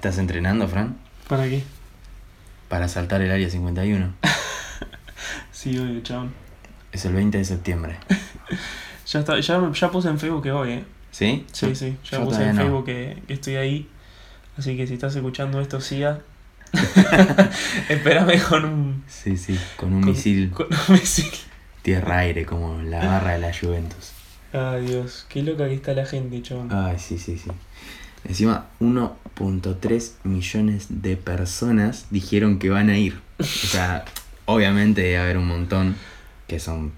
¿Estás entrenando, Fran? ¿Para qué? Para saltar el área 51. Sí, obvio, chabón. Es el 20 de septiembre. Ya, está, ya, ya puse en Facebook que voy, ¿eh? ¿Sí? Sí, sí, ya yo puse en no. Facebook que, que estoy ahí. Así que si estás escuchando esto, siga. Espérame con un, Sí, sí, con un con- misil con un misil. tierra-aire como la barra de la Juventus. Ay, Dios, qué loca que está la gente, chabón. Ay, sí, sí, sí. Encima, 1.3 millones de personas dijeron que van a ir. O sea, obviamente debe haber un montón que son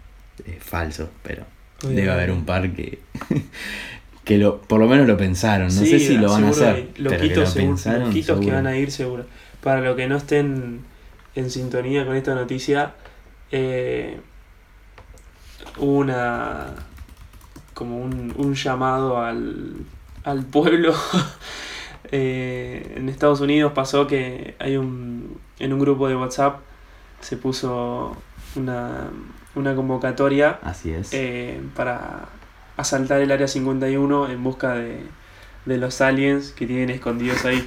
eh, falsos, pero debe haber un par que, que lo, por lo menos lo pensaron. No sé si lo van a hacer. pero que Loquitos, lo seguro, pensaron, loquitos que seguro. van a ir seguro. Para los que no estén en sintonía con esta noticia, eh, una como un, un llamado al, al pueblo. Eh, en Estados Unidos pasó que hay un en un grupo de WhatsApp se puso una, una convocatoria Así es. eh, para asaltar el área 51 en busca de, de los aliens que tienen escondidos ahí.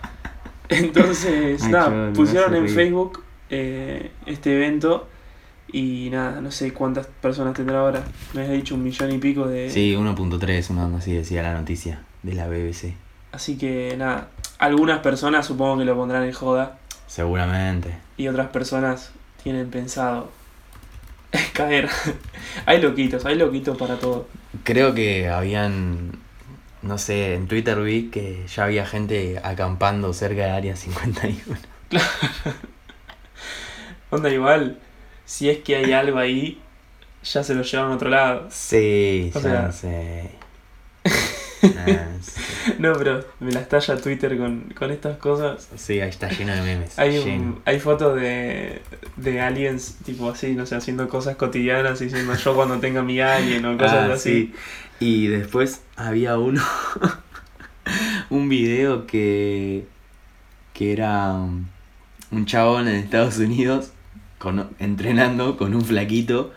Entonces, nada, pusieron en. Facebook eh, este evento y nada, no sé cuántas personas tendrá ahora. Me has dicho un millón y pico de... Sí, 1.3, una así decía la noticia de la BBC. Así que nada, algunas personas supongo que lo pondrán en joda Seguramente. y otras personas tienen pensado caer. hay loquitos, hay loquitos para todo. Creo que habían, no sé, en Twitter vi que ya había gente acampando cerca de Área 51. Onda igual, si es que hay algo ahí, ya se lo llevaron a otro lado. Sí, O ya sea- sé. Ah, sí. No, pero me las talla Twitter con, con estas cosas. Sí, ahí está lleno de memes. Hay, un- hay fotos de, de aliens, tipo así, no sé, haciendo cosas cotidianas, diciendo yo cuando tenga mi alien o cosas Ah, así. sí. Y después había uno, un video que, que era um, un chabón en Estados Unidos con, entrenando con un flaquito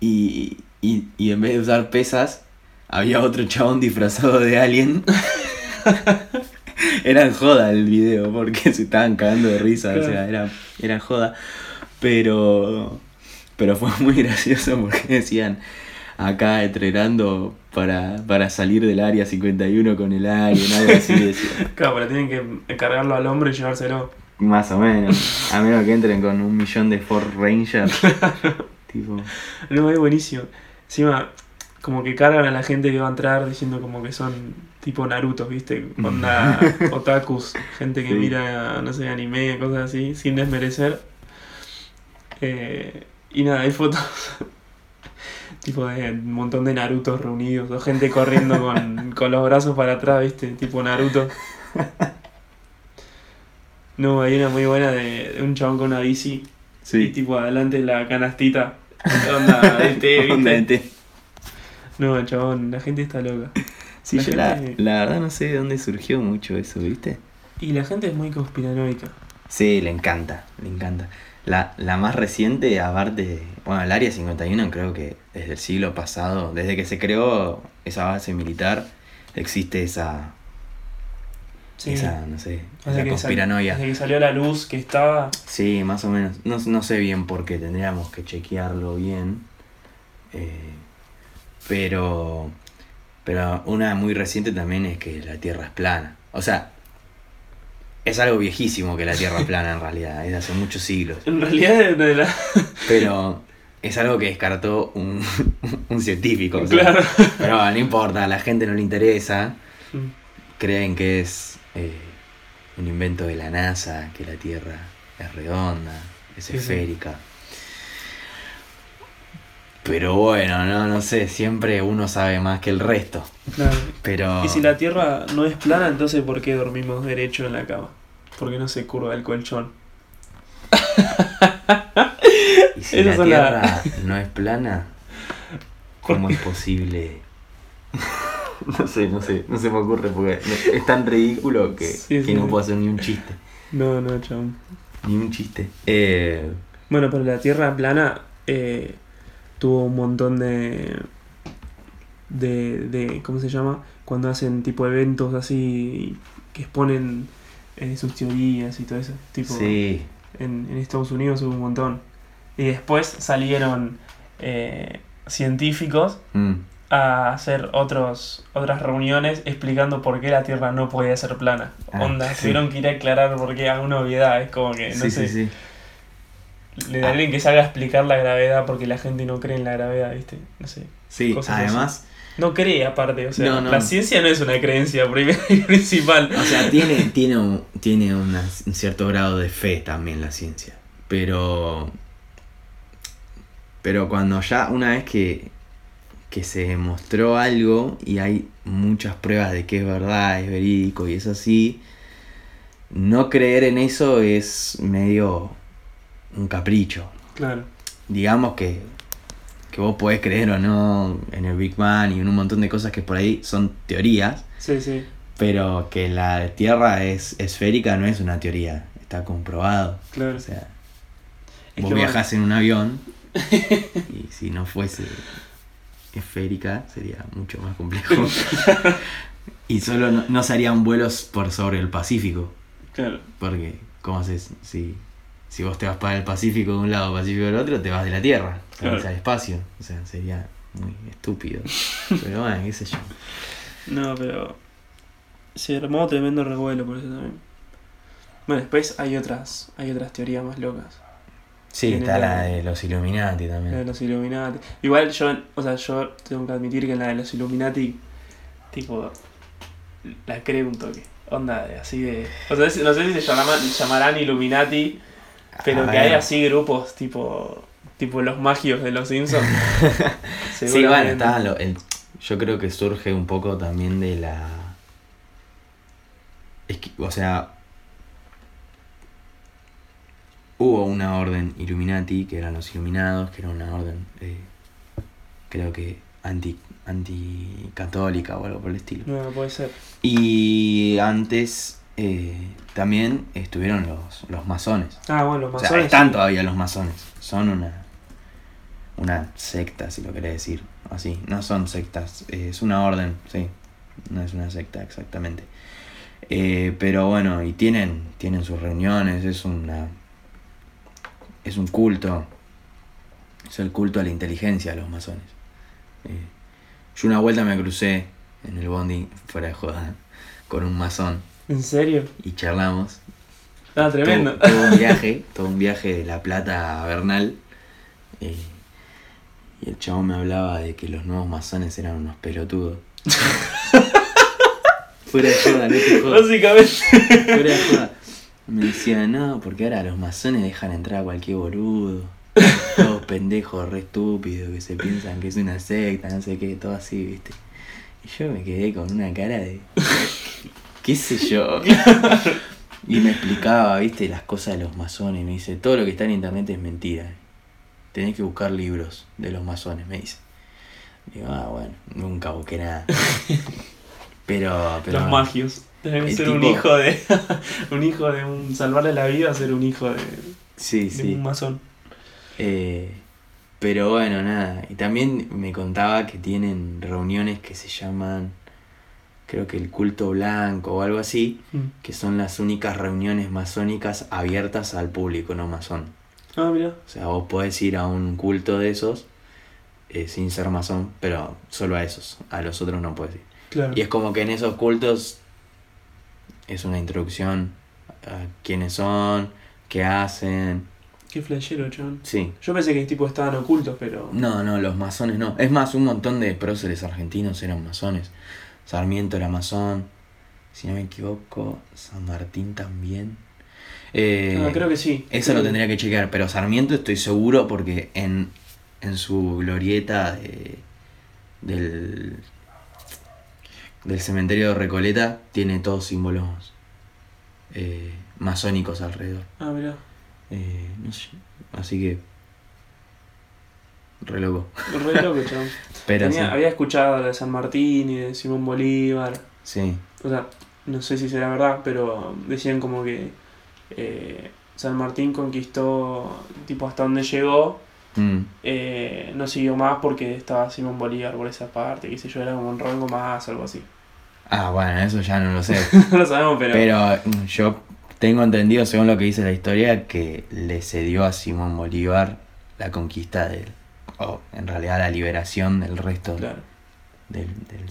y, y, y en vez de usar pesas había otro chabón disfrazado de alien. era joda el video porque se estaban cagando de risa, o sea, era, era joda. Pero, pero fue muy gracioso porque decían acá entrenando para, para salir del área 51 con el alien, algo así decía. Claro, pero tienen que cargarlo al hombro y llevárselo. Más o menos. A menos que entren con un millón de Ford Rangers. tipo. No, es buenísimo. Encima, como que cargan a la gente que va a entrar diciendo como que son tipo Naruto, ¿viste? Onda otakus, gente que Sí. mira, no sé, anime, cosas así, sin desmerecer. Eh, y nada, hay fotos tipo de un montón de Narutos reunidos, o gente corriendo con, con los brazos para atrás, ¿viste? Tipo Naruto. No, hay una muy buena de, de un chabón con una bici y tipo adelante la canastita. Onda de té. Onda de té. No, chabón, la gente está loca. Sí, La yo la, la verdad no sé de dónde surgió mucho eso, ¿viste? Y la gente es muy conspiranoica. Sí, le encanta, le encanta. La, la más reciente, aparte, bueno, el Área 51 creo que desde el siglo pasado, desde que se creó esa base militar, existe esa, Sí. esa no sé, que conspiranoia. sal- desde que salió a la luz que estaba. Sí, más o menos. No, no sé bien por qué, tendríamos que chequearlo bien. Eh, pero, pero una muy reciente también es que la Tierra es plana. O sea, es algo viejísimo que la Tierra es plana en realidad, es de hace muchos siglos. En realidad, de, de la. Pero es algo que descartó un, un científico. o sea, Claro. Pero no importa, a la gente no le interesa. Creen que es eh, un invento de la NASA, que la Tierra es redonda, es Sí, sí. esférica. Pero bueno, no, no sé, siempre uno sabe más que el resto. Claro. Pero. Y si la Tierra no es plana, entonces ¿por qué dormimos derecho en la cama? Porque no se curva el colchón. y si la- Tierra no es plana, ¿cómo es posible? no sé, no sé, no se me ocurre porque es tan ridículo que, Sí, que sí. no puedo hacer ni un chiste. No, no, chabón. Ni un chiste. Eh, Bueno, pero la Tierra plana eh, tuvo un montón de. de, de, ¿cómo se llama? Cuando hacen tipo eventos así que exponen eh, sus teorías y todo eso. Tipo, Sí, en, en Estados Unidos hubo un montón. Y después salieron eh, científicos mm, a hacer otros, otras reuniones explicando por qué la Tierra no podía ser plana. Ah, Onda, sí. tuvieron que ir a aclarar por qué alguna obviedad. Es como que, no sí, sé, sí, le da alguien que salga a explicar la gravedad porque la gente no cree en la gravedad, ¿viste? No sé. Sí, Cosas además, No cree aparte, o sea, No, no. la ciencia no es una creencia principal. o sea, tiene, tiene, un, tiene una- un cierto grado de fe también la ciencia. Pero. Pero cuando ya, una vez que, que se demostró algo y hay muchas pruebas de que es verdad, es verídico y es así, no creer en eso es medio un capricho. Claro, digamos que, que vos podés creer o no en el Big Bang y en un montón de cosas que por ahí son teorías, sí, sí. pero que la Tierra es esférica no es una teoría, está comprobado. Claro. O sea, Es vos viajás en un avión y si no fuese esférica sería mucho más complejo. y solo no, no se harían vuelos por sobre el Pacífico, Claro, porque ¿cómo haces? Si, si vos te vas para el Pacífico de un lado, Pacífico del otro, te vas de la Tierra, te vas Claro. al espacio. O sea, sería muy estúpido. Pero bueno, qué sé yo. no, pero se armó tremendo revuelo por eso también. Bueno, después hay otras, hay otras teorías más locas. Sí, está la- de los Illuminati La de también. los Illuminati. Igual yo, o sea, yo tengo que admitir que en la de los Illuminati, tipo, la creo un toque. Onda de así de. O sea, no sé si se llaman- llamarán Illuminati, pero que hay así grupos tipo. Tipo los magios de los Simpsons. Sí, bueno, está lo- el- yo creo que surge un poco también de la... Es que, o sea, hubo una orden Illuminati, que eran los Iluminados, que era una orden, eh, creo que anti anticatólica o algo por el estilo. No, no puede ser. Y antes eh, también estuvieron los, los masones. Ah, bueno, los O sea, masones. están sí. todavía los masones. Son una, una secta, si lo querés decir. Así, no son sectas, eh, es una orden, sí. No es una secta exactamente. Eh, pero bueno, y tienen, tienen sus reuniones, es una. Es un culto. Es el culto a la inteligencia de los masones. Eh, yo una vuelta me crucé en el bondi, fuera de joda, con un masón ¿En serio? y charlamos. Ah, tremendo. Todo, todo un viaje, todo un viaje de La Plata a Bernal. eh, y el chabón me hablaba de que los nuevos masones eran unos pelotudos. Fuera de joda, no te jodas. Básicamente. Fuera de joda. Me decía, no, porque ahora los masones dejan entrar a cualquier boludo. Todos pendejos, re estúpidos, que se piensan que es una secta, no sé qué, todo así, viste. Y yo me quedé con una cara de. ¿Qué sé yo? Y me explicaba, viste, las cosas de los masones. Me dice, todo lo que está en internet es mentira. Tenés que buscar libros de los masones, me dice. Digo, ah, bueno, nunca busqué nada. Pero, pero Los magios. El ser un hijo de. un hijo de un. Salvarle la vida ser un hijo de, Sí, de sí. un masón. Eh, pero bueno, nada. Y también me contaba que tienen reuniones que se llaman, creo que el culto blanco o algo así, Mm. que son las únicas reuniones masónicas abiertas al público no masón. Ah, mira. O sea, vos podés ir a un culto de esos eh, sin ser masón, pero solo a esos. A los otros no puedes ir. Claro. Y es como que en esos cultos es una introducción a quiénes son, qué hacen. Qué flashero, chabón. Sí, Yo pensé que tipo estaban ocultos, pero. No, no, los masones no. Es más, un montón de próceres argentinos eran masones. Sarmiento era masón. Si no me equivoco, San Martín también. Eh, Ah, creo que sí. Eso lo tendría que chequear, pero Sarmiento estoy seguro porque en, en su glorieta de- del, del cementerio de Recoleta tiene todos símbolos eh, masónicos alrededor. Ah, mira. Eh, no sé, así que... Re loco. Re loco, chabón. Pero Tenía- sí. Había escuchado la de San Martín y de Simón Bolívar. Sí, O sea, no sé si será verdad, pero decían como que eh, San Martín conquistó tipo hasta donde llegó Mm. eh, no siguió más porque estaba Simón Bolívar por esa parte, qué sé yo, era como un rango más, algo así. Ah, bueno, eso ya no lo sé. no lo sabemos, pero... Pero mm, yo tengo entendido, según lo que dice la historia, que le cedió a Simón Bolívar la conquista del. o en realidad la liberación del resto Claro. del, del-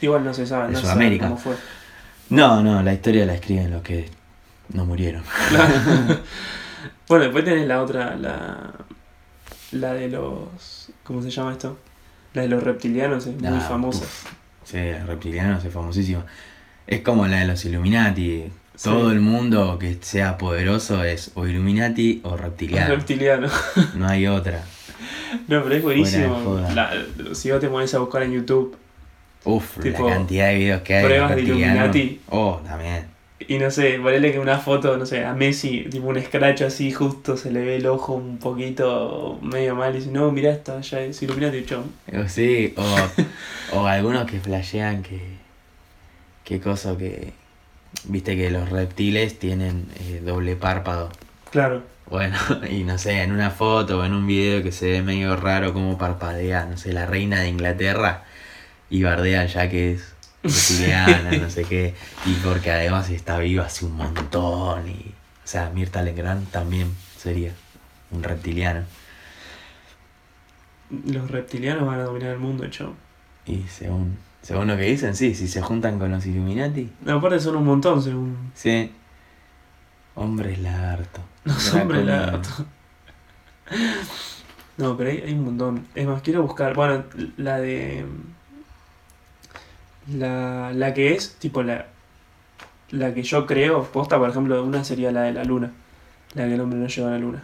Igual no se sabe, De no se sabe Sudamérica. cómo fue. No, no, la historia la escriben los que no murieron. Bueno, después tenés la otra, la, la de los... ¿Cómo se llama esto? La de los reptilianos, es muy Ah, famosa. Sí, el reptiliano es famosísimo. Es como la de los Illuminati. Sí. Todo el mundo que sea poderoso es o Illuminati o reptiliano. reptilianos. No hay otra. No, pero es buenísimo. La- si vos te pones a buscar en YouTube Uf, Tipo, la cantidad de videos que hay. pruebas de. Illuminati. Oh, también. y no sé, ponele que una foto, no sé, a Messi, tipo un scratch así, justo se le ve el ojo un poquito medio mal y dice, no, mirá esto, ya es Illuminati, chon. O Sí, o, o algunos que flashean que. Qué cosa que. Viste que los reptiles tienen eh, doble párpado. Claro. Bueno, y no sé, en una foto o en un video que se ve medio raro como parpadea, no sé, la reina de Inglaterra y bardea ya que es reptiliana, no sé qué, y porque además está viva hace un montón y, o sea, Mirta Legrand también sería un reptiliano Los reptilianos van a dominar el mundo, chon. Y según, según lo que dicen, sí, si se juntan con los Illuminati, No, aparte son un montón, según sí, hombres lagarto. los Draconiano. hombres lagarto. No, pero hay, hay un montón. Es más, quiero buscar, bueno, la de... La, la que es, tipo, la, la que yo creo, posta, por ejemplo, una sería la de la luna. La que el hombre no llegó a la luna.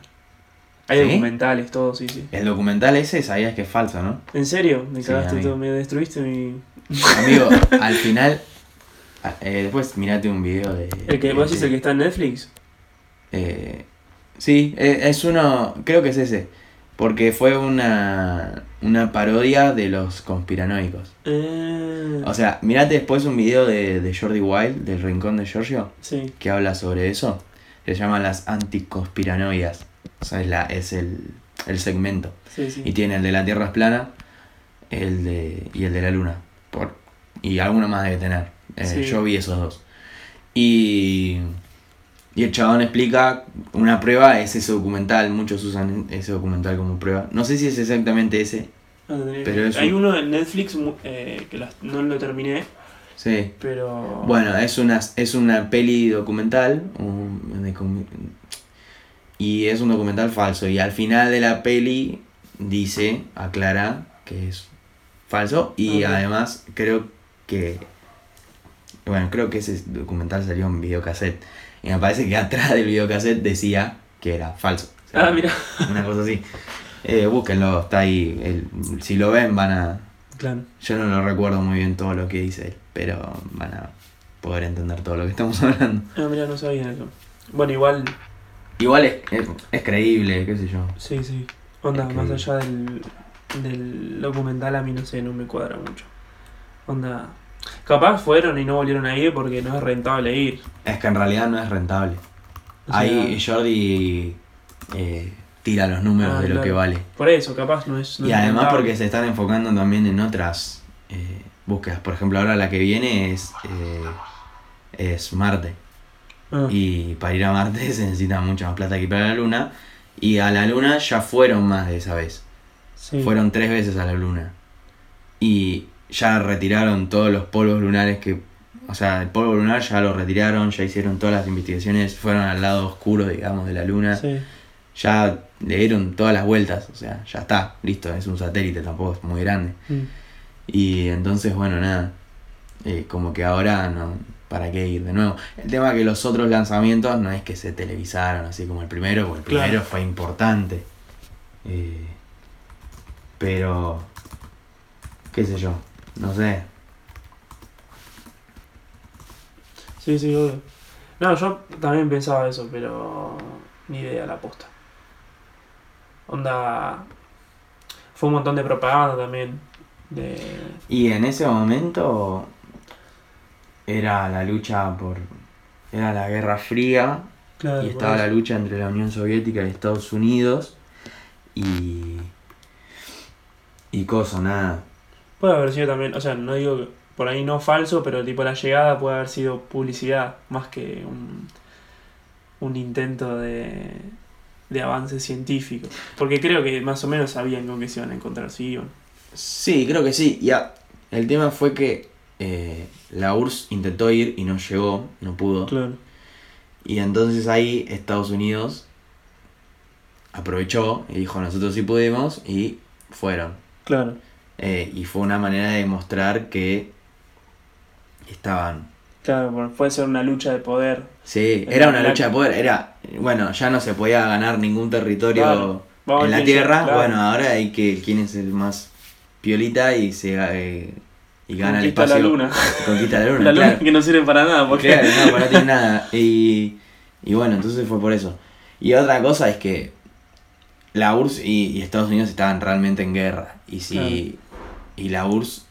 Hay ¿Sí? documentales, todo, sí, sí. El documental ese sabías que es falso, ¿no? ¿En serio? Me Sí, cagaste todo, me destruiste mi... Amigo, al final, eh, después mirate un video de... El que vos de- decís el que está en Netflix. Eh, sí, eh, es uno, creo que es ese, porque fue una, una parodia de los conspiranoicos. Eh, O sea, mirate después un video de, de Jordi Wild, del Rincón de Giorgio, sí, que habla sobre eso. Se llama las anticonspiranoias. Sea, es, la, es el, el segmento. sí, sí. Y tiene el de la Tierra es plana el de, y el de la Luna. Por, y alguno más debe tener. Eh, Sí. Yo vi esos dos. Y, y el chabón explica una prueba, es ese documental. Muchos usan ese documental como prueba. No sé si es exactamente ese. No pero es Hay un- uno en Netflix eh, que las- no lo terminé, Sí. pero... Bueno, es una, es una peli documental. un- de com- y es un documental falso. Y al final de la peli dice, aclara que es falso. Y además creo que. Bueno, creo que ese documental salió en videocassette. Y me parece que atrás del videocassette decía que era falso. O sea, Ah, mira. Una cosa así. Eh, búsquenlo, está ahí. El- si lo ven, van a. Claro. Yo no lo recuerdo muy bien todo lo que dice él, pero van a poder entender todo lo que estamos hablando. Ah, mira, no sabía eso. Bueno, igual, Igual es, es, es creíble, qué sé yo. sí, sí. Onda, más allá del, del documental, a mí no sé, no me cuadra mucho. Onda, capaz fueron y no volvieron a ir porque no es rentable ir. Es que en realidad no es rentable. O sea, Ahí Jordi eh, tira los números Ah, de lo claro. que vale. Por eso, capaz no es. no y es además rentable. porque se están enfocando también en otras eh, búsquedas. Por ejemplo, ahora la que viene es, eh, es Marte. Ah, Y para ir a Marte se necesita mucha más plata que para la Luna. Y a la Luna ya fueron más de esa vez. sí. Fueron tres veces a la luna. Y ya retiraron todos los polvos lunares que... O sea, el polvo lunar ya lo retiraron, ya hicieron todas las investigaciones, fueron al lado oscuro, digamos, de la luna. Sí. Ya le dieron todas las vueltas, o sea, ya está, listo, es un satélite, tampoco es muy grande. Mm. Y entonces, bueno, nada, eh, como que ahora no, ¿para qué ir de nuevo? El tema es que los otros lanzamientos no es que se televisaron así como el primero, porque el Claro. primero fue importante. Eh, pero, qué sé yo, no sé. Sí, sí, obvio. No, yo también pensaba eso, pero ni idea la posta. Onda. Fue un montón de propaganda también. De. Y en ese momento era la lucha por... Era la Guerra Fría Claro, y estaba la lucha entre la Unión Soviética y Estados Unidos y. y cosa, nada. Puede haber sido también, o sea, no digo que por ahí no falso, pero tipo la llegada puede haber sido publicidad más que un, un intento de, de avance científico. Porque creo que más o menos sabían con qué se iban a encontrar, si iban. Sí, creo que sí. Ya, el tema fue que eh, la URSS intentó ir y no llegó, no pudo. Claro. Y entonces ahí Estados Unidos aprovechó y dijo nosotros sí pudimos y fueron. Claro. Eh, y fue una manera de demostrar que estaban. Claro, puede ser una lucha de poder. Sí, era una lucha de poder. Era, bueno, ya no se podía ganar ningún territorio Claro. En la tierra. claro. Bueno, ahora hay que quién es el más piolita y se eh, y gana el Conquista espacio. la luna. Conquista la luna. La luna claro. que no sirve para nada, porque. Claro, no, pues no tiene nada. Y, y bueno, entonces fue por eso. Y otra cosa es que la URSS y, y Estados Unidos estaban realmente en guerra. Y si y la URSS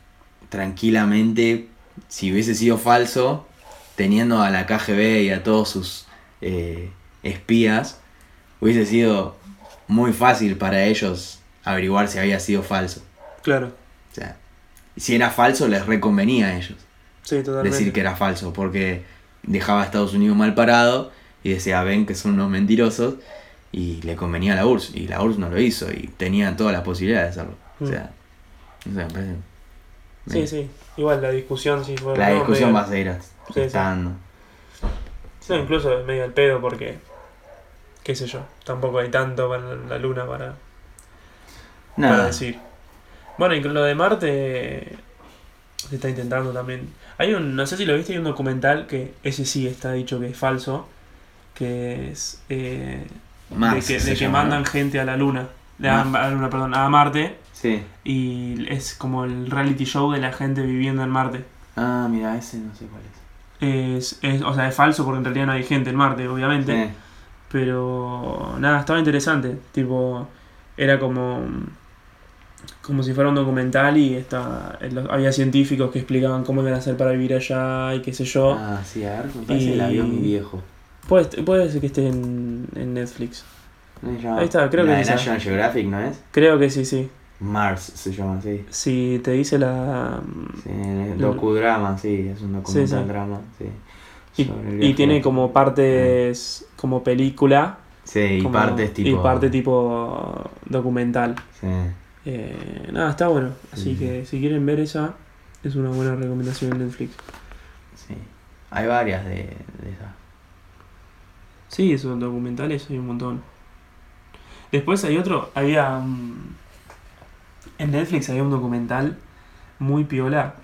tranquilamente, si hubiese sido falso, teniendo a la KGB y a todos sus eh, espías, hubiese sido muy fácil para ellos averiguar si había sido falso. Claro. O sea, si era falso les reconvenía a ellos Sí, totalmente. decir que era falso, porque dejaba a Estados Unidos mal parado y decía, ven que son unos mentirosos, y le convenía a la URSS, y la URSS no lo hizo, y tenía todas las posibilidades de hacerlo. O Mm. sea, no sé, me parece- Sí, sí. Igual la discusión sí fue. La no, discusión medio- va a seguir sí. estando. No, incluso es medio al pedo porque. qué sé yo. Tampoco hay tanto para la luna para, para decir. Bueno, y con lo de Marte. Se está intentando también. Hay un. No sé si lo viste, hay un documental que ese sí está dicho que es falso. Que es. eh, Mars de que, se de que llama, mandan ¿no? gente a la luna. De a, Mars. a la luna, perdón, a Marte. Sí. Y es como el reality show de la gente viviendo en Marte. Ah, mira, ese no sé cuál es. Es, es, o sea, es falso porque en realidad no hay gente en Marte, obviamente. Sí. Pero nada, estaba interesante. Tipo, era como. Como si fuera un documental y está, había científicos que explicaban cómo iban a hacer para vivir allá y qué sé yo. Ah, sí, a ver, me parece Y- mi viejo. Puede, puede ser que esté en, en Netflix. Ahí está, creo la que de esa. National Geographic, ¿no es? Creo que sí, sí. Mars se llama así. Si te dice la. Sí, el docudrama, sí, es un documental Sí, sí. drama, sí. Y, el tiene como partes como película. Sí, y como- partes tipo. Y parte tipo documental. Sí. Eh, nada, está bueno. Así que si quieren ver esa, es una buena recomendación en Netflix. Sí. Hay varias de, de esas. Sí, esos documentales hay un montón. Después hay otro, había en Netflix había un documental muy piola.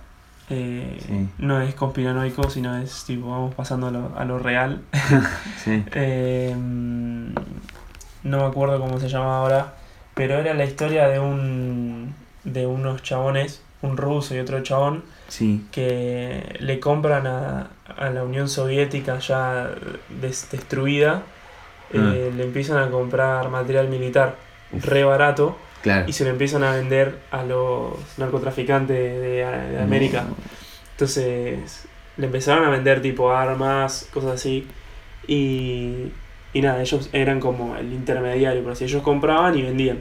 eh, Sí. No es conspiranoico, sino es tipo, vamos pasando a lo, a lo real. Sí. Eh, no me acuerdo cómo se llama ahora, pero era la historia de un de unos chabones, un ruso y otro chabón, Sí. que le compran a, a la Unión Soviética ya des- destruida, eh, le empiezan a comprar material militar re barato Claro. y se lo empiezan a vender a los narcotraficantes de, de América. Entonces le empezaron a vender tipo armas, cosas así. Y, y nada, ellos eran como el intermediario, por así ellos compraban y vendían.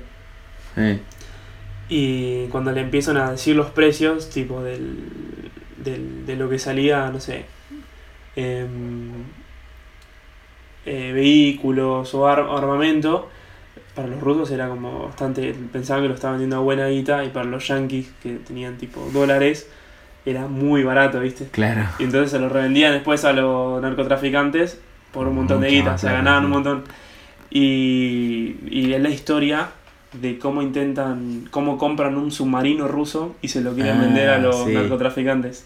Y cuando le empiezan a decir los precios, tipo del, del- de lo que salía, no sé, em, eh, vehículos o ar- armamento, para los rusos era como bastante, pensaban que lo estaban vendiendo a buena guita, y para los yankees, que tenían tipo dólares, era muy barato, ¿viste? Claro. Y entonces se lo revendían después a los narcotraficantes por un montón de guita, más se ganaban un montón. Y, y es la historia de cómo intentan, cómo compran un submarino ruso y se lo quieren Ah, vender a los sí. narcotraficantes.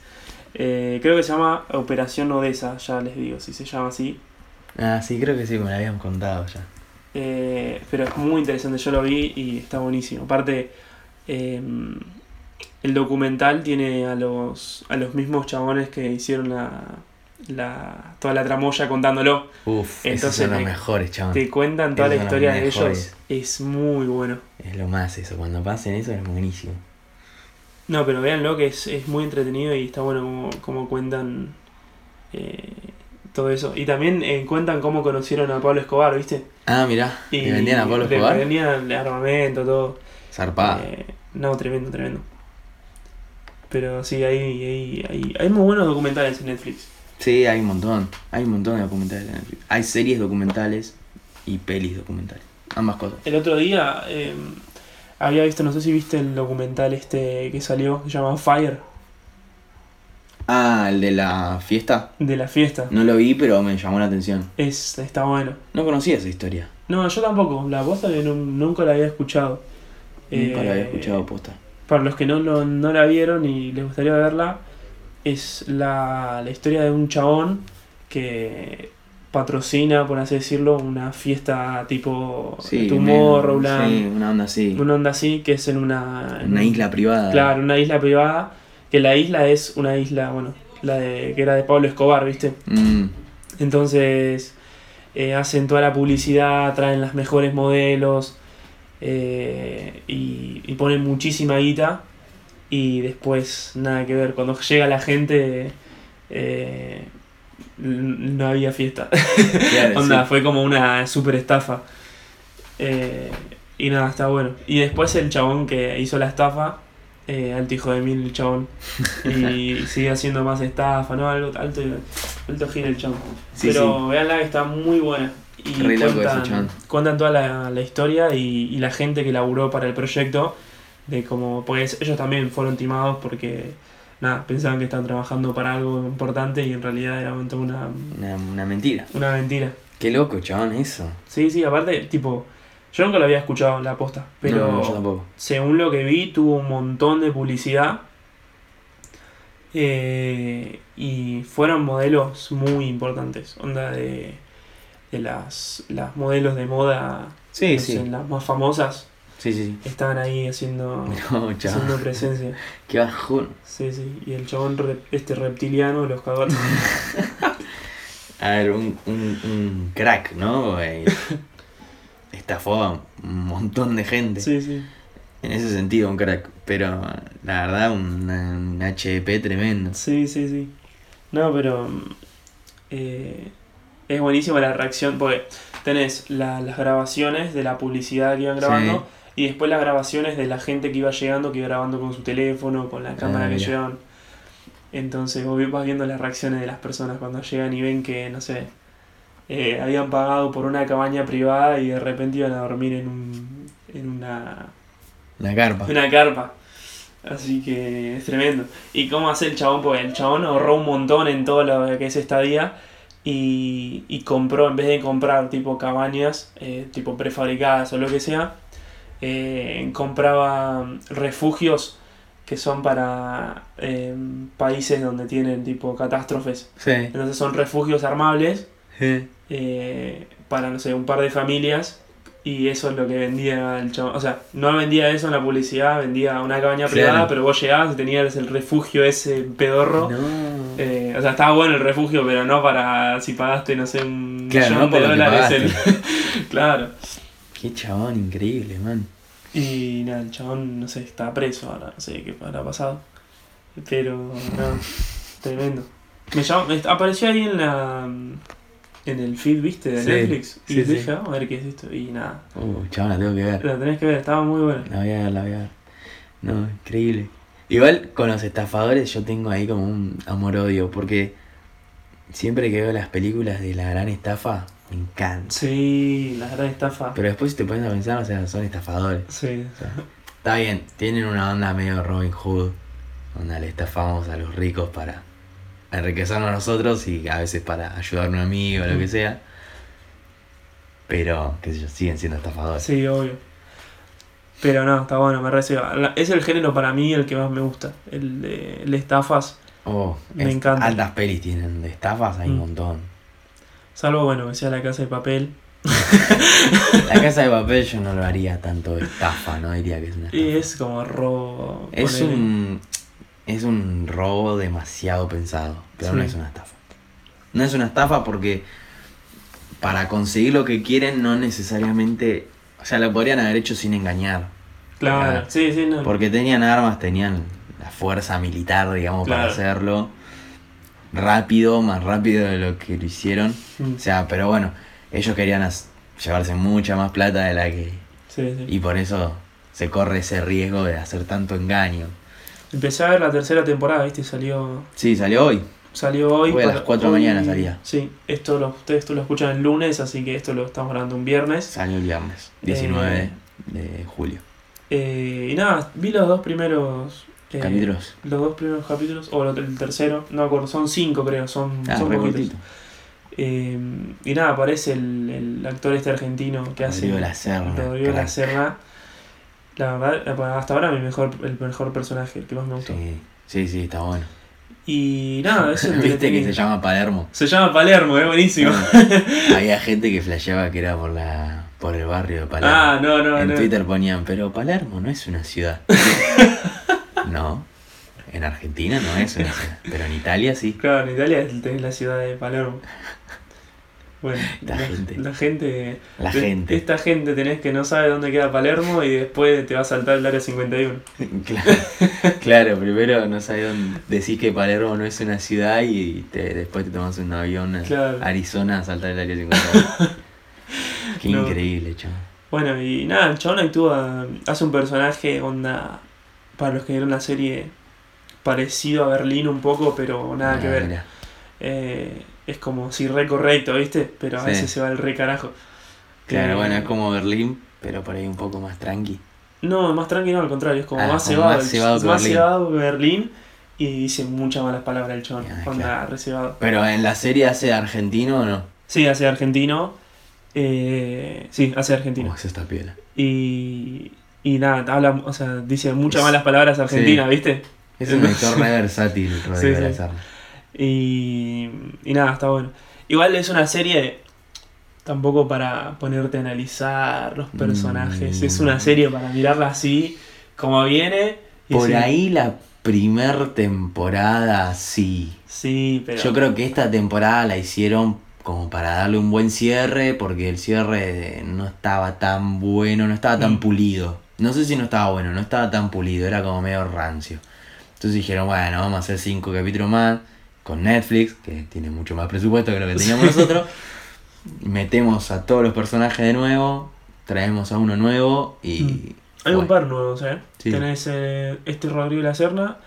Eh, creo que se llama Operación Odessa, ya les digo, si se llama así. Ah, sí, creo que sí, me lo habían contado ya. Eh, pero es muy interesante, yo lo vi y está buenísimo. Aparte, eh, el documental tiene a los, a los mismos chabones que hicieron la, la, toda la tramoya contándolo. Uf, Entonces son los me- mejores, chavos. Te cuentan toda la Esos historia de ellos. Es muy bueno. Es lo más eso, cuando pasen eso es buenísimo. No, pero véanlo que es, es muy entretenido y está bueno como, como cuentan eh, todo eso. Y también eh, cuentan cómo conocieron a Pablo Escobar, ¿viste? Ah, mirá, Y ¿le vendían a Pablo le Escobar? vendían armamento, todo. Zarpada. Eh, no, tremendo, tremendo. Pero sí, hay, hay, hay, hay muy buenos documentales en Netflix. Sí, hay un montón. Hay un montón de documentales. Hay series documentales y pelis documentales. Ambas cosas. El otro día eh, había visto, no sé si viste el documental este que salió, que se llama Fire, Ah, el de la fiesta. de la fiesta. No lo vi, pero me llamó la atención. Es, está bueno. No conocía esa historia. No, yo tampoco, la que nu- nunca la había escuchado. Nunca la había Eh, escuchado posta. Para los que no, lo- no la vieron y les gustaría verla, es la, la historia de un chabón que patrocina, por así decirlo, una fiesta tipo Sí, Tomorrowland, Sí, una onda así. una onda así, que es en una... en Una un- isla privada. Claro, una isla privada, que la isla es una isla, bueno, la de, que era de Pablo Escobar, ¿viste? Mm, Entonces eh, hacen toda la publicidad, traen las mejores modelos eh, y, y ponen muchísima guita y después nada que ver. Cuando llega la gente eh, no había fiesta. claro, Onda, sí. fue como una super estafa. Eh, y nada, está bueno. Y después el chabón que hizo la estafa, eh, alto hijo de mil el chabón. Y sigue haciendo más estafa, ¿no? Algo alto, alto el chabón. Sí, Pero veanla que está muy buena. Y Re loco ese cuentan, toda la, la historia y, y la gente que laburó para el proyecto. De cómo, pues ellos también fueron timados porque nada, pensaban que estaban trabajando para algo importante y en realidad era una, Una, una mentira. una mentira. Qué loco, chabón, eso. Sí, sí, aparte, tipo, yo nunca lo había escuchado la posta, pero No, yo tampoco. según lo que vi, tuvo un montón de publicidad. eh, y fueron modelos muy importantes. Onda de, de las, las modelos de moda, Sí, no sé, las más famosas, Sí, sí, estaban ahí haciendo. No, haciendo presencia. Qué bajón. Sí, sí. Y el chabón este reptiliano los cagó. a ver, un, un, un crack, ¿no? Eh, Estafó a un montón de gente. sí, sí. En ese sentido, un crack. Pero la verdad, un, un HDP tremendo. Sí, sí, sí. No, pero eh, es buenísima la reacción porque tenés la- las grabaciones de la publicidad que iban grabando y después las grabaciones de la gente que iba llegando, que iba grabando con su teléfono, con la cámara Ah, que llevan. Entonces vos vas viendo las reacciones de las personas cuando llegan y ven que, no sé, eh, habían pagado por una cabaña privada y de repente iban a dormir en, un, en una La carpa. una carpa. Así que es tremendo. ¿Y cómo hace el chabón? Porque el chabón ahorró un montón en todo lo que es estadía y, y compró, en vez de comprar tipo cabañas, eh, tipo prefabricadas o lo que sea, eh, compraba refugios que son para eh, países donde tienen tipo catástrofes. Sí. Entonces son refugios armables Sí. eh, para, no sé, un par de familias. Y eso es lo que vendía el chabón. O sea, no vendía eso en la publicidad, vendía una cabaña Claro. privada, pero vos llegabas y tenías el refugio ese pedorro. No. Eh, o sea, estaba bueno el refugio, pero no para si pagaste, no sé, un Claro, millón no de dólares. el- claro. Qué chabón increíble, man. Y nada, el chabón, no sé, está preso ahora, no sé qué habrá pasado. Pero, no, tremendo. Me llamó, me apareció ahí en la en el feed, viste, de Sí, Netflix. Y sí, dije, sí. vamos a ver qué es esto. Y nada, Uh, chabón, la tengo que ver. la tenés que ver, estaba muy buena. La voy a ver, la voy a ver. No, increíble. Igual con los estafadores yo tengo ahí como un amor-odio, porque siempre que veo las películas de la gran estafa, me encanta. Sí, la gran estafa. Pero después si te pones a pensar, o sea, son estafadores. Sí, O sea, está bien, tienen una onda medio Robin Hood, donde le estafamos a los ricos para enriquecernos a nosotros y a veces para ayudar a un amigo o lo que sea. Pero, qué sé yo, siguen siendo estafadores. sí, obvio. Pero no, está bueno, me recibe. Es el género para mí el que más me gusta. El de, el de estafas. Oh, Me es- encanta. Altas pelis tienen, de estafas hay un Mm. montón. Salvo, bueno, que sea la casa de papel. La casa de papel yo no lo haría tanto estafa, no diría que es una estafa. Y es como robo. Es un es un robo demasiado pensado, pero no es una estafa. No es una estafa porque para conseguir lo que quieren no necesariamente, o sea, lo podrían haber hecho sin engañar, Claro, sí, sí, no. porque tenían armas, tenían la fuerza militar, digamos, para hacerlo. Rápido, más rápido de lo que lo hicieron. Mm. O sea, pero bueno, ellos querían llevarse mucha más plata de la que... Sí, sí. Y por eso se corre ese riesgo de hacer tanto engaño. Empecé a ver la tercera temporada, ¿viste? Salió Sí, salió hoy. salió hoy. Hoy a las cuatro de la mañana salía. Sí, esto lo, ustedes lo escuchan el lunes, así que esto lo estamos grabando un viernes. Salió el viernes, 19 de julio. Eh, y nada, vi los dos primeros... eh, Capítulos. Los dos primeros capítulos, o el tercero, no me acuerdo, son cinco creo, son, Ah, son poquitos. Eh, y nada, aparece el, el actor este argentino que hace Rodrigo La Serna, Rodrigo La. Serna. La verdad, eh, hasta ahora mi mejor, el mejor personaje, el que más me gustó. Sí, sí, sí, está bueno. Y nada, eso es Viste que se llama Palermo. Se llama Palermo, es buenísimo. Había gente que flasheaba que era por la por el barrio de Palermo. ah, no, no, en no. Twitter ponían, pero Palermo no es una ciudad. no, en Argentina no es una ciudad, pero en Italia sí. Claro, en Italia es la ciudad de Palermo. Bueno, La gente. La gente. La de- gente. Esta gente tenés que no sabe dónde queda Palermo y después te va a saltar el área 51. Claro, claro, primero no sabes dónde decís que Palermo no es una ciudad y te- después te tomas un avión a Claro. Arizona a saltar el área 51. Qué No. increíble, chaval. Bueno, y nada, el chabón actúa, hace un personaje, onda, para los que vieron la serie, parecido a Berlín un poco, pero nada que Ah, ver. mirá. Eh, es como si re correcto, ¿viste? Pero a Sí. veces se va el re carajo. Claro, Eh, bueno, es como Berlín, pero por ahí un poco más tranqui. No, más tranquilo, al contrario, es como Ah, más cebado. más cebado que más Berlín. cebado que Berlín y dice muchas malas palabras el chabón. Ah, onda, claro. re cebado. Pero en la serie hace argentino o no? Sí, hace argentino. Eh, sí, hace argentino. ¿Cómo es esta piola? Y, y nada, habla, o sea, dice muchas malas palabras argentinas, ¿viste? Es un actor re versátil, Rodrigo Sí, de sí. Y, y nada, está bueno. Igual es una serie tampoco para ponerte a analizar los personajes. Mm. Es una serie para mirarla así, como viene. y Por ahí la primer temporada sí. Sí, pero. Yo creo que esta temporada la hicieron como para darle un buen cierre, porque el cierre no estaba tan bueno, no estaba tan Mm. pulido. No sé si no estaba bueno, no estaba tan pulido, era como medio rancio. Entonces dijeron, bueno, vamos a hacer cinco capítulos más con Netflix, que tiene mucho más presupuesto que lo que teníamos nosotros. Metemos a todos los personajes de nuevo, traemos a uno nuevo y... Mm. Hay un par nuevos, ¿eh? Sí. Tenés eh, este Rodrigo La Serna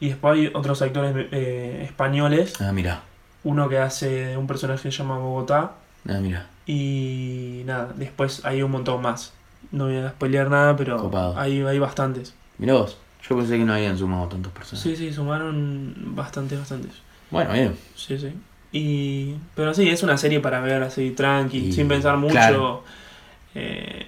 y después hay otros actores eh, españoles. Ah, mira, Uno que hace un personaje que se llama Bogotá. ah, mira. Y nada, después hay un montón más. No voy a spoilear nada, pero Copado. hay, hay bastantes. Mira vos, yo pensé que no habían sumado tantos personajes. Sí, sí, sumaron bastantes, bastantes. Bueno, bien. Sí, sí. Y, pero sí, es una serie para ver así, tranqui, Y- sin pensar mucho. claro. eh,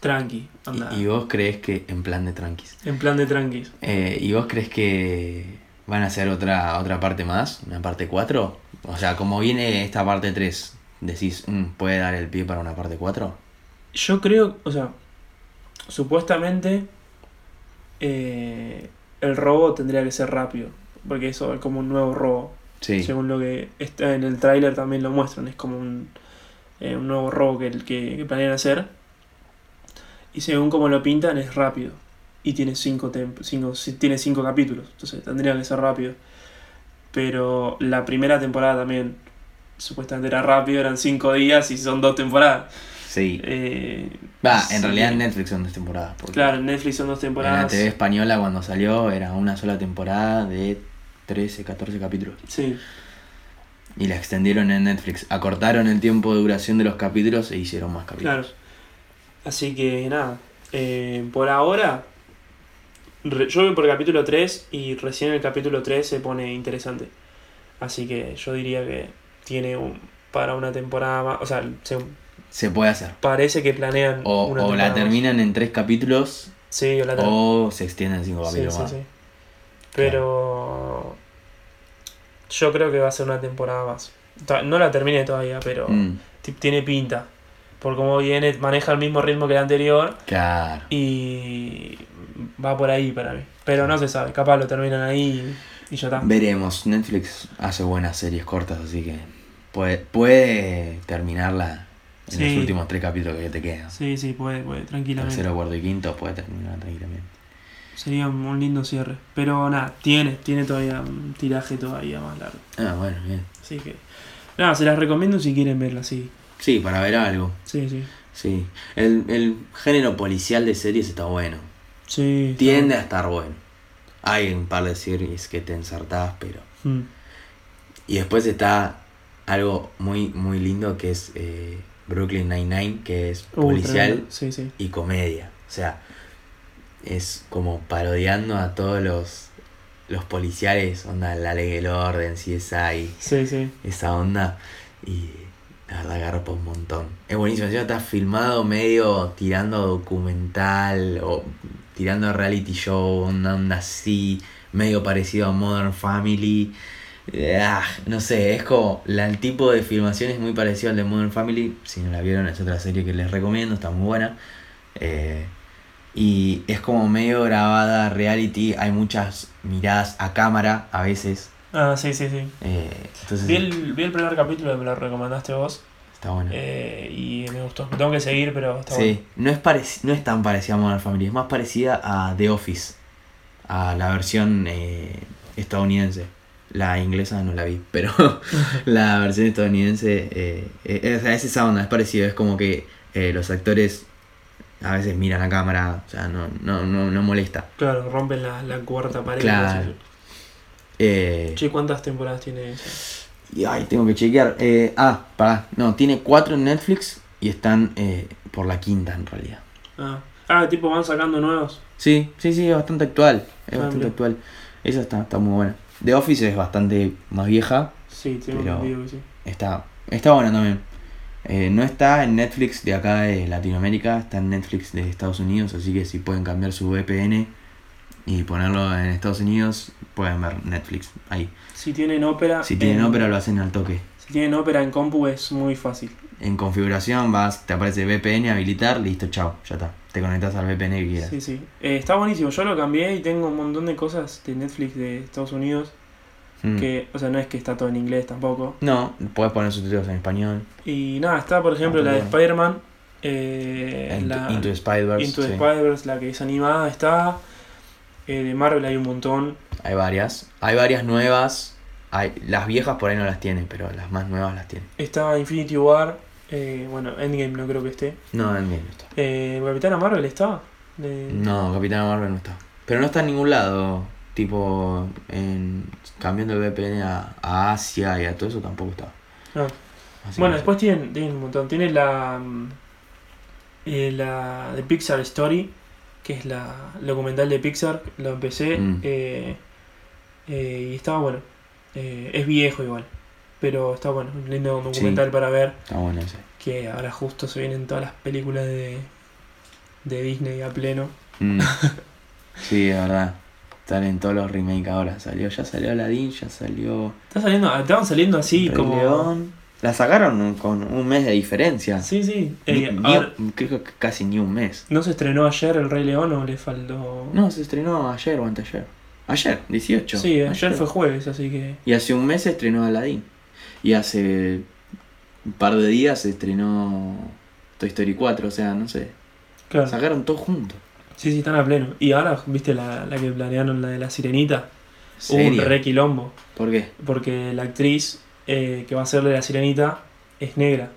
tranqui, anda. Y, y vos crees que, en plan de tranquis, En plan de tranquis. eh, ¿y vos crees que van a hacer otra, otra parte más? ¿Una parte 4? O sea, como viene esta parte 3, decís, "Mm, ¿puede dar el pie para una parte 4? Yo creo, o sea, supuestamente eh, el robo tendría que ser rápido, porque eso es como un nuevo robo. Sí. Según lo que está en el tráiler también lo muestran, es como un, eh, un nuevo robo que, que, que planean hacer. Y según como lo pintan es rápido. Y tiene cinco, cinco, tiene cinco capítulos, entonces tendría que ser rápido. Pero la primera temporada también supuestamente era rápido, eran cinco días y son dos temporadas. Sí. Eh, Va, sí. en realidad en Netflix son dos temporadas. Claro, en Netflix son dos En la temporadas. TV española cuando salió era una sola temporada de 13, 14 capítulos. Sí, Y la extendieron en Netflix. Acortaron el tiempo de duración de los capítulos e hicieron más capítulos. claro. Así que nada, eh, por ahora, re- yo voy por el capítulo 3 y recién el capítulo 3 se pone interesante. Así que yo diría que tiene un, para una temporada más, o sea, se, Se puede hacer. parece que planean O, una o la más. terminan en tres capítulos Sí, o la o se extienden cinco Sí, capítulos sí, más. sí. Pero yo creo que va a ser una temporada más. No la terminé todavía, pero Mm, ti- tiene pinta. Por cómo viene, maneja el mismo ritmo que el anterior claro. y va por ahí para mí. Pero no se sabe, capaz lo terminan ahí y ya está. Veremos. Netflix hace buenas series cortas, así que puede, puede terminarla en Sí. los últimos tres capítulos que te quedan. Sí, sí, puede, puede, tranquilamente. Tercero, cuarto y quinto puede terminar tranquilamente. sería un lindo cierre. Pero nada, tiene, tiene todavía un tiraje todavía más largo. Ah, bueno, bien. Así que. Nada, se las recomiendo si quieren verla, sí. Sí, para ver algo. Sí, sí. Sí. El, el género policial de series está bueno. Sí. está Tiende a estar bueno. Hay un par de series que te ensartás, pero. Mm. Y después está algo muy, muy lindo que es eh, Brooklyn Nine-Nine, que es Uh, policial tremendo. Sí, sí. y comedia. O sea, es como parodiando a todos los, los policiales, onda La Ley y el Orden, CSI, Sí, sí. esa onda. Y la verdad agarra un montón. Es buenísimo. Encima está filmado medio tirando documental o tirando reality show, una onda así, medio parecido a Modern Family. Ah, no sé, es como la, el tipo de filmación es muy parecido al de Modern Family. Si no la vieron, es otra serie que les recomiendo, está muy buena. Eh, y es como medio grabada reality, hay muchas miradas a cámara a veces. Ah, sí, sí, sí. eh, entonces Vi el, vi el primer capítulo me lo recomendaste vos. está bueno. eh, y me gustó. Tengo que seguir, pero está Sí, no es, parec- no es tan parecida a Modern Family, es más parecida a The Office, a la versión estadounidense. La inglesa no la vi, pero la versión estadounidense eh, eh, o sea, es esa onda, es parecido, es como que eh, los actores a veces miran a cámara, o sea, no, no, no, no molesta. Claro, rompen la, la cuarta pared. Claro. Eh, Che, ¿cuántas temporadas tiene esa? y ay, tengo que chequear. eh, ah, pará, no, tiene cuatro en Netflix y están eh, por la quinta en realidad. Ah. ah, tipo van sacando nuevos. Sí, sí, sí, es bastante actual. Es Ah, bastante actual. Esa está, está muy buena. The Office es bastante más vieja. Sí, tengo Pero- que sí. Está, está buena también. Eh, no está en Netflix de acá de Latinoamérica, está en Netflix de Estados Unidos, así que si pueden cambiar su VPN y ponerlo en Estados Unidos, pueden ver Netflix ahí. Si tienen ópera. Si tienen en- ópera lo hacen al toque. Si tienen ópera en compu es muy fácil. En configuración vas, te aparece VPN, habilitar, listo, chao, ya está. Te conectas al VPN que quieras. Sí, sí. Eh, está buenísimo. Yo lo cambié y tengo un montón de cosas de Netflix de Estados Unidos. Mm. Que, o sea, no es que está todo en inglés tampoco. No, puedes poner subtítulos en español. Y nada, está por ejemplo la de. Spider-Man. eh, Into, la, Into Spider-Verse, Into sí. Spider-Verse, la que es animada, está. Eh, de Marvel hay un montón. Hay varias. Hay varias nuevas. Hay, las viejas por ahí no las tienen, pero las más nuevas las tienen. Está Infinity War. Eh, bueno, Endgame no creo que esté. No, en bien no está. Eh, Capitana Marvel está. De- No, Capitana Marvel no está. Pero no está en ningún lado. Tipo, en, cambiando el VPN a, a Asia y a todo eso tampoco está. Ah. Bueno, después tienen, tienen un montón. Tiene la. mm, eh, la de Pixar Story, que es la el documental de Pixar. Lo empecé. Mm. eh, eh, y estaba bueno. Eh, es viejo igual. Pero está bueno. Un lindo documental para ver. Está bueno ese. Que ahora justo se vienen todas las películas de, de Disney a pleno. Mm. sí, es verdad. Están en todos los remakes ahora. Salió, ya salió Aladdin, ya salió. Está saliendo, estaban saliendo así Rey como. León. La sacaron con un mes de diferencia. Sí, sí. Eh, ni- ahora, creo que casi ni un mes. ¿No se estrenó ayer el Rey León o le faltó.? No, se estrenó ayer o anteayer. Ayer, 18. Sí, ayer fue jueves, así que. Y hace un mes se estrenó Aladdin. Y hace un par de días se estrenó Toy Story 4. O sea, no sé. Claro. Sacaron todo junto. Sí, sí, están a pleno. Y ahora, ¿viste la, la que planearon, la de la sirenita? Hubo un re quilombo. ¿Por qué? Porque la actriz eh, que va a ser de la sirenita es negra.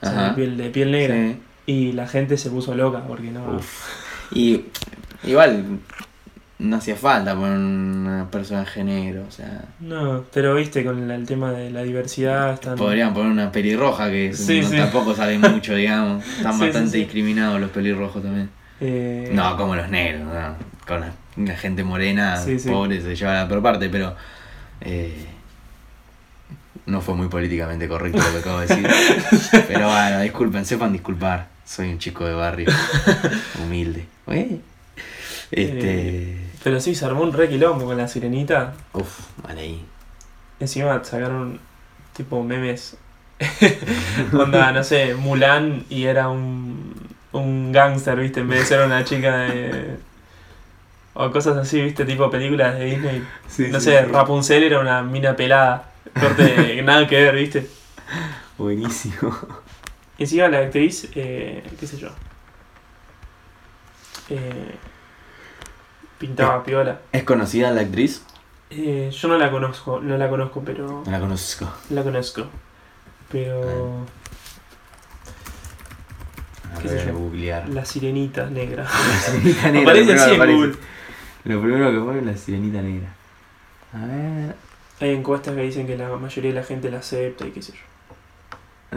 O sea, de Ajá. piel, de piel negra. Sí. Y la gente se puso loca porque no. Uf. Y igual no hacía falta poner un personaje negro. O sea, No, pero viste, con el tema de la diversidad están. podrían poner una pelirroja que es- Sí, no- sí. tampoco sale mucho, digamos. Están Sí, bastante discriminados los pelirrojos también. eh, No, como los negros, no. Con la, la gente morena, pobre, se lleva la peor parte, pero. eh, no fue muy políticamente correcto lo que acabo de decir. pero bueno, disculpen, sepan disculpar. Soy un chico de barrio, humilde. ¿Eh? Este. Pero sí, se armó un re quilombo con la sirenita. Uf, vale ahí. Encima sacaron tipo memes. Onda, no sé, Mulan y era un, un gángster, ¿viste? En vez de ser una chica de. O cosas así, ¿viste? Tipo películas de Disney. no sé, Rapunzel era una mina pelada. Corte, nada que ver, ¿viste? Buenísimo. Y encima la actriz, eh, qué sé yo. Eh, pintaba piola. ¿Es conocida la actriz? Eh, yo no la conozco, no la conozco, pero No la conozco. la conozco. Pero A ¿Qué sé ver, yo? googlear. la sirenita negra. La sirenita negra. Aparece así que en aparece. Google. Lo primero que pone es la sirenita negra. A ver. Hay encuestas que dicen que la mayoría de la gente la acepta y qué sé yo.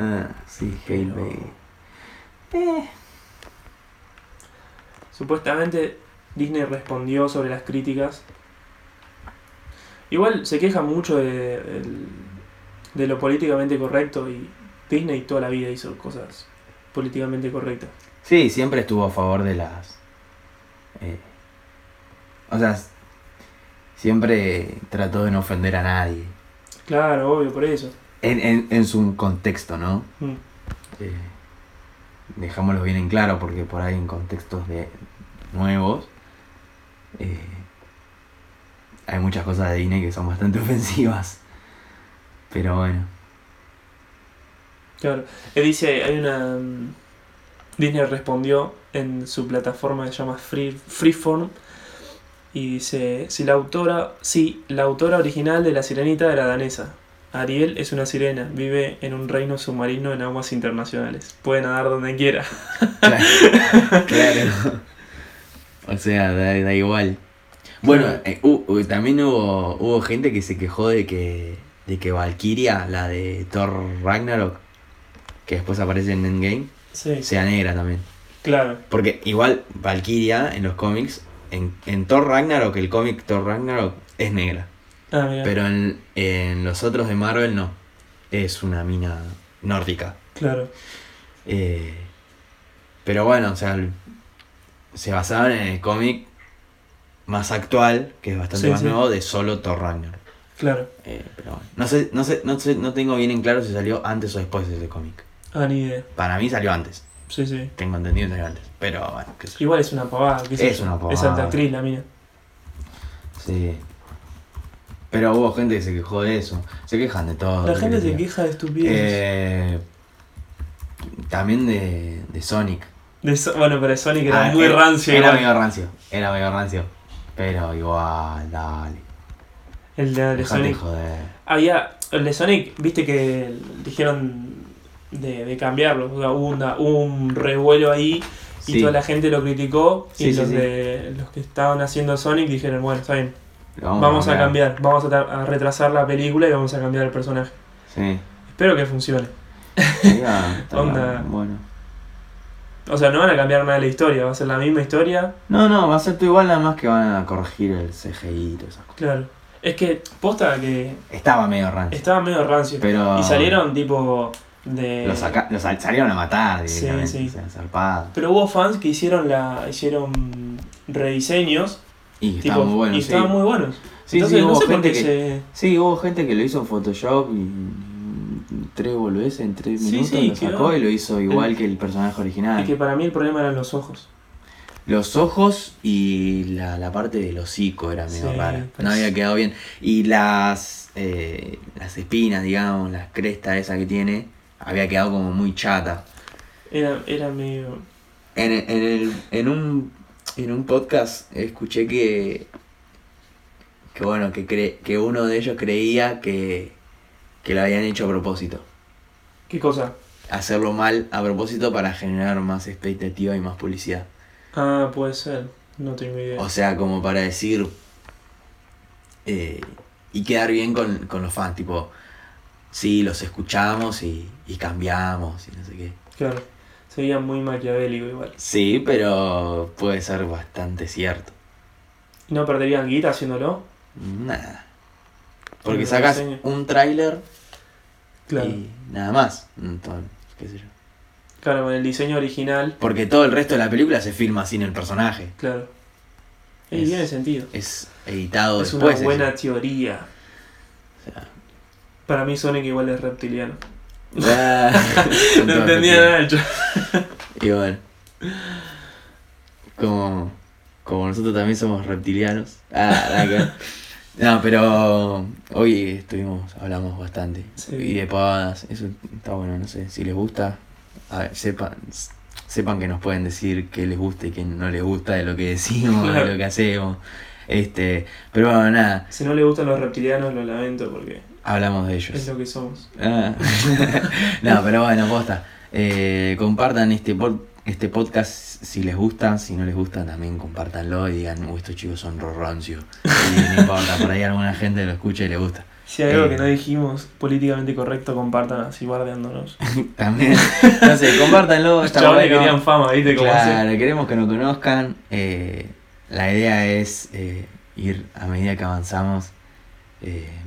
Ah, sí, Hale Pero-. Eh. Supuestamente Disney respondió sobre las críticas. Igual se queja mucho de, de lo políticamente correcto y Disney toda la vida hizo cosas políticamente correctas. Sí, siempre estuvo a favor de las. eh, o sea, siempre trató de no ofender a nadie. Claro, obvio, por eso. En, en, en su contexto, ¿no? Mm. Eh, dejámoslo bien en claro, porque por ahí en contextos de nuevos. Eh, hay muchas cosas de Disney que son bastante ofensivas. Pero bueno. Claro. Él dice, hay una... mm, Disney respondió en su plataforma que se llama Free, Freeform y dice, si la autora, sí, la autora original de La Sirenita era danesa. Ariel es una sirena, vive en un reino submarino en aguas internacionales. Puede nadar donde quiera. Claro. claro. O sea, da, da igual. Bueno, eh, también hubo, hubo gente que se quejó de que, de que Valkyria, la de Thor Ragnarok, que después aparece en Endgame, Sí, sea negra también. claro. Porque igual Valkyria en los cómics, en, en Thor Ragnarok, el cómic Thor Ragnarok es negra. Ah, mira. Pero en, en los otros de Marvel no. Es una mina nórdica. Claro. Eh, pero bueno, o sea, se basaban en el cómic más actual, que es bastante Sí, más sí. nuevo, de solo Thor Ragnarok. Claro. Eh, pero bueno, no sé, no sé, no sé, no tengo bien en claro si salió antes o después de ese cómic. Ah, ni idea. Para mí salió antes, Sí, sí. tengo entendido que salió antes. Pero bueno, qué sé yo. Igual es una pavada. qué sé Es yo. una pavada. Es alta actriz la mía. Sí. Pero hubo gente que se quejó de eso. Se quejan de todo. La gente se queja de estupideces. Eh, también de, de Sonic. De So- bueno, pero Sonic era Ah, muy rancio. Era igual. medio rancio. Era medio rancio. Pero igual, dale. El de, Sonic. joder. Había. El de Sonic, viste que dijeron de, de cambiarlo. O sea, hubo, una- hubo un revuelo ahí y Sí, toda la gente lo criticó. Sí, y sí, los, de, los que estaban haciendo Sonic dijeron: Bueno, está bien, vamos, a cambiar. Vamos a, tra- a retrasar la película y vamos a cambiar el personaje. Sí. Espero que funcione. Onda. Bueno. O sea, no van a cambiar nada de la historia, va a ser la misma historia. No, no, va a ser todo igual, nada más que van a corregir el CGI y todas esas cosas. Claro. Es que, posta que Estaba medio rancio. estaba medio rancio. Pero. Y salieron tipo de. Los, saca- los sal- salieron a matar Sí, directamente. sí. zarpado. Pero hubo fans que hicieron la hicieron rediseños Y tipo, estaban muy buenos. y sí. estaban muy buenos. Sí, Entonces sí, no hubo sé por gente qué que- se Sí, hubo gente que lo hizo en Photoshop y tres boludeces en tres minutos sí, lo sacó quedó. y lo hizo igual El- que el personaje original. y que para mí el problema eran los ojos. Los ojos y la, la parte del hocico era medio Sí, rara. pues. No había quedado bien. Y las eh, las espinas, digamos, las crestas esa que tiene, había quedado como muy chata. Era, era medio. En, en, el, en, un, en un podcast escuché que, que bueno, que, cre- que uno de ellos creía que, que lo habían hecho a propósito. ¿Qué cosa? Hacerlo mal a propósito para generar más expectativa y más publicidad. Ah, puede ser. No tengo idea. O sea, como para decir. eh, y quedar bien con, con los fans, tipo. Sí, los escuchamos y, y cambiamos y no sé qué. Claro. Sería muy maquiavélico igual. Sí, pero puede ser bastante cierto. ¿Y no perderían guita haciéndolo? Nada. Porque sacas un tráiler Claro. y nada más. Entonces, qué sé yo. Claro, con el diseño original. Porque todo el resto de la película se filma sin el personaje. Claro. Y Es- tiene sentido. Es editado Es después. una buena eso. teoría. O sea, Para mí Sonic igual es reptiliano. ah, No entendía nada yo. Y bueno. Como, como nosotros también somos reptilianos. Ah, nada. No, pero hoy estuvimos, hablamos bastante. Sí. Y de pavadas, eso está bueno, no sé. Si les gusta, a ver, sepan, sepan que nos pueden decir qué les gusta y qué no les gusta de lo que decimos, de lo que hacemos. Este, pero bueno, nada, Si no le gustan los reptilianos, lo lamento porque hablamos de ellos. es lo que somos. Ah. no, pero bueno, posta. Eh, compartan este, pod- este podcast si les gusta, si no les gusta también compártanlo y digan, "Uh, estos chicos son rorroncios. Y no importa, por ahí alguna gente lo escucha y le gusta. Si hay algo Eh. que no dijimos políticamente correcto, compartan así bardeándonos. También, no sé, compártanlo. Chavales bueno. querían fama, ¿viste? Como Claro, queremos que nos conozcan. eh, la idea es eh, ir a medida que avanzamos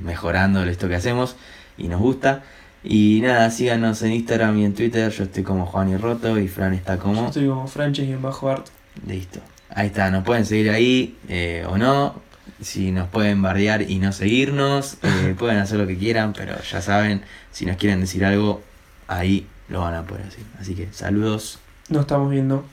mejorando esto que hacemos y nos gusta. Y nada, síganos en Instagram y en Twitter. Yo estoy como Juan y Roto y Fran está Yo como. estoy como Franches y en bajo art. Listo. Ahí está, nos pueden seguir ahí eh, o no. Si nos pueden bardear y no seguirnos, eh, pueden hacer lo que quieran, pero ya saben, si nos quieren decir algo, ahí lo van a poder decir. Así que saludos. Nos estamos viendo.